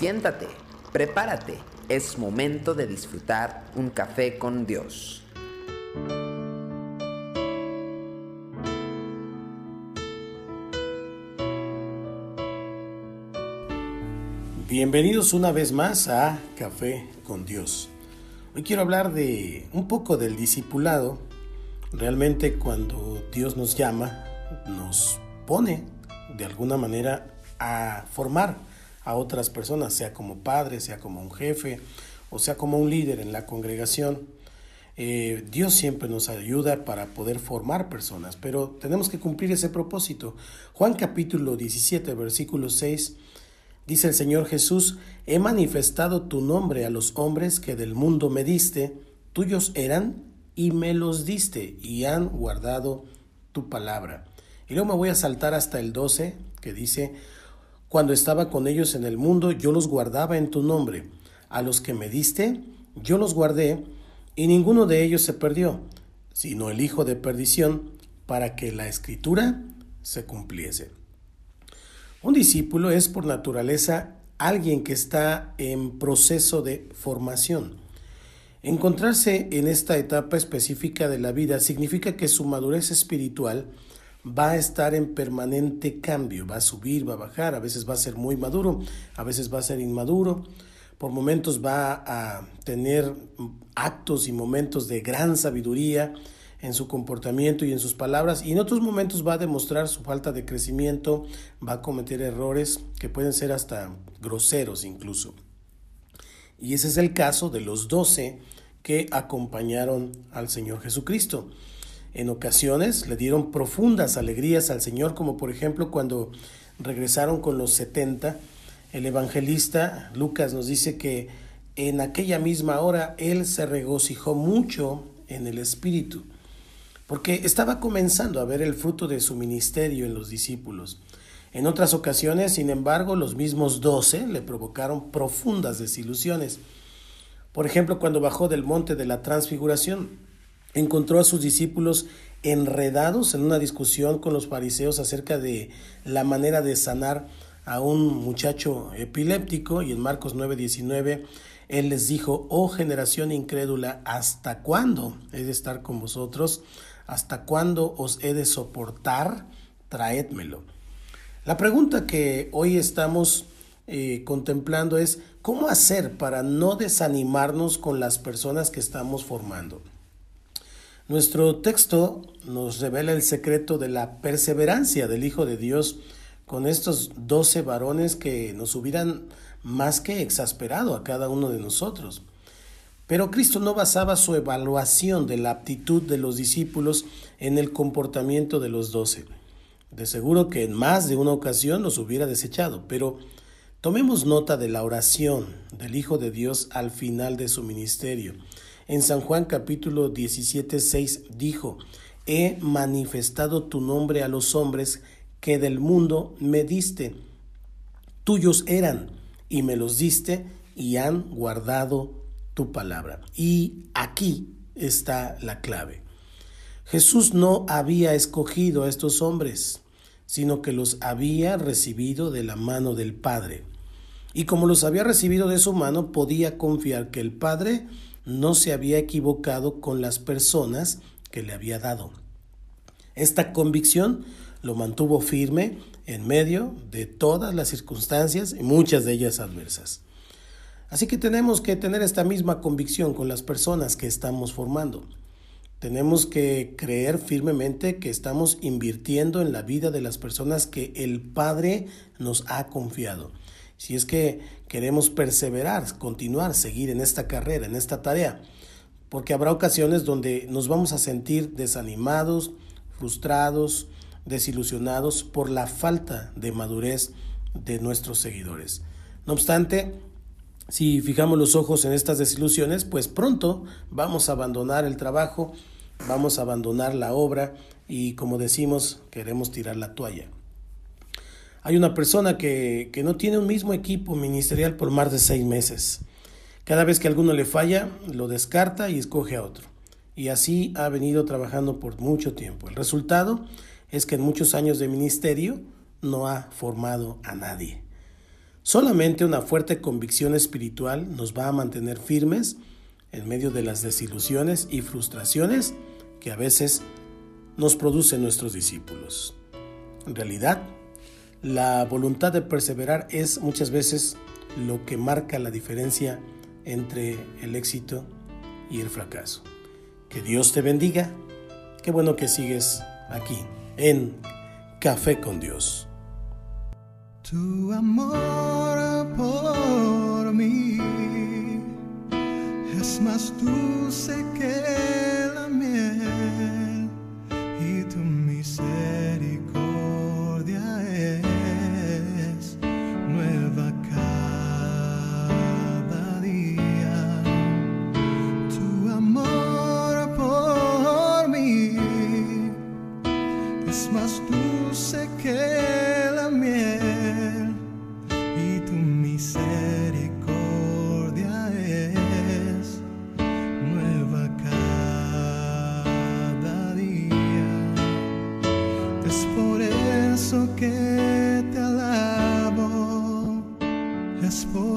Siéntate, prepárate, es momento de disfrutar un café con Dios. Bienvenidos una vez más a Café con Dios. Hoy quiero hablar de un poco del discipulado. Realmente cuando Dios nos llama, nos pone de alguna manera a formar a otras personas, sea como padre, sea como un jefe o sea como un líder en la congregación. Eh, Dios siempre nos ayuda para poder formar personas, pero tenemos que cumplir ese propósito. Juan capítulo 17, versículo 6 Dice el Señor Jesús, he manifestado tu nombre a los hombres que del mundo me diste, tuyos eran y me los diste y han guardado tu palabra. Y luego me voy a saltar hasta el 12 que dice, cuando estaba con ellos en el mundo, yo los guardaba en tu nombre. A los que me diste, yo los guardé, y ninguno de ellos se perdió, sino el Hijo de perdición, para que la escritura se cumpliese. Un discípulo es por naturaleza alguien que está en proceso de formación. Encontrarse en esta etapa específica de la vida significa que su madurez espiritual va a estar en permanente cambio, va a subir, va a bajar, a veces va a ser muy maduro, a veces va a ser inmaduro, por momentos va a tener actos y momentos de gran sabiduría, en su comportamiento y en sus palabras y en otros momentos va a demostrar su falta de crecimiento, va a cometer errores que pueden ser hasta groseros incluso. Y ese es el caso de los doce que acompañaron al Señor Jesucristo. En ocasiones le dieron profundas alegrías al Señor, como por ejemplo cuando regresaron con los setenta, el evangelista Lucas nos dice que en aquella misma hora él se regocijó mucho en el Espíritu porque estaba comenzando a ver el fruto de su ministerio en los discípulos. En otras ocasiones, sin embargo, los mismos doce le provocaron profundas desilusiones. Por ejemplo, cuando bajó del monte de la transfiguración, encontró a sus discípulos enredados en una discusión con los fariseos acerca de la manera de sanar a un muchacho epiléptico y en Marcos 9:19 él les dijo, oh generación incrédula, ¿hasta cuándo he de estar con vosotros? ¿Hasta cuándo os he de soportar? Traédmelo. La pregunta que hoy estamos eh, contemplando es cómo hacer para no desanimarnos con las personas que estamos formando. Nuestro texto nos revela el secreto de la perseverancia del Hijo de Dios con estos doce varones que nos hubieran más que exasperado a cada uno de nosotros. Pero Cristo no basaba su evaluación de la aptitud de los discípulos en el comportamiento de los doce. De seguro que en más de una ocasión los hubiera desechado, pero tomemos nota de la oración del Hijo de Dios al final de su ministerio. En San Juan capítulo 17, 6 dijo, He manifestado tu nombre a los hombres que del mundo me diste. Tuyos eran y me los diste y han guardado tu palabra. Y aquí está la clave. Jesús no había escogido a estos hombres, sino que los había recibido de la mano del Padre. Y como los había recibido de su mano, podía confiar que el Padre no se había equivocado con las personas que le había dado. Esta convicción lo mantuvo firme en medio de todas las circunstancias y muchas de ellas adversas. Así que tenemos que tener esta misma convicción con las personas que estamos formando. Tenemos que creer firmemente que estamos invirtiendo en la vida de las personas que el Padre nos ha confiado. Si es que queremos perseverar, continuar, seguir en esta carrera, en esta tarea, porque habrá ocasiones donde nos vamos a sentir desanimados, frustrados, desilusionados por la falta de madurez de nuestros seguidores. No obstante, si fijamos los ojos en estas desilusiones, pues pronto vamos a abandonar el trabajo, vamos a abandonar la obra y como decimos, queremos tirar la toalla. Hay una persona que, que no tiene un mismo equipo ministerial por más de seis meses. Cada vez que alguno le falla, lo descarta y escoge a otro. Y así ha venido trabajando por mucho tiempo. El resultado es que en muchos años de ministerio no ha formado a nadie. Solamente una fuerte convicción espiritual nos va a mantener firmes en medio de las desilusiones y frustraciones que a veces nos producen nuestros discípulos. En realidad, la voluntad de perseverar es muchas veces lo que marca la diferencia entre el éxito y el fracaso. Que Dios te bendiga. Qué bueno que sigues aquí en Café con Dios. Tu amor por mí es más dulce que la miel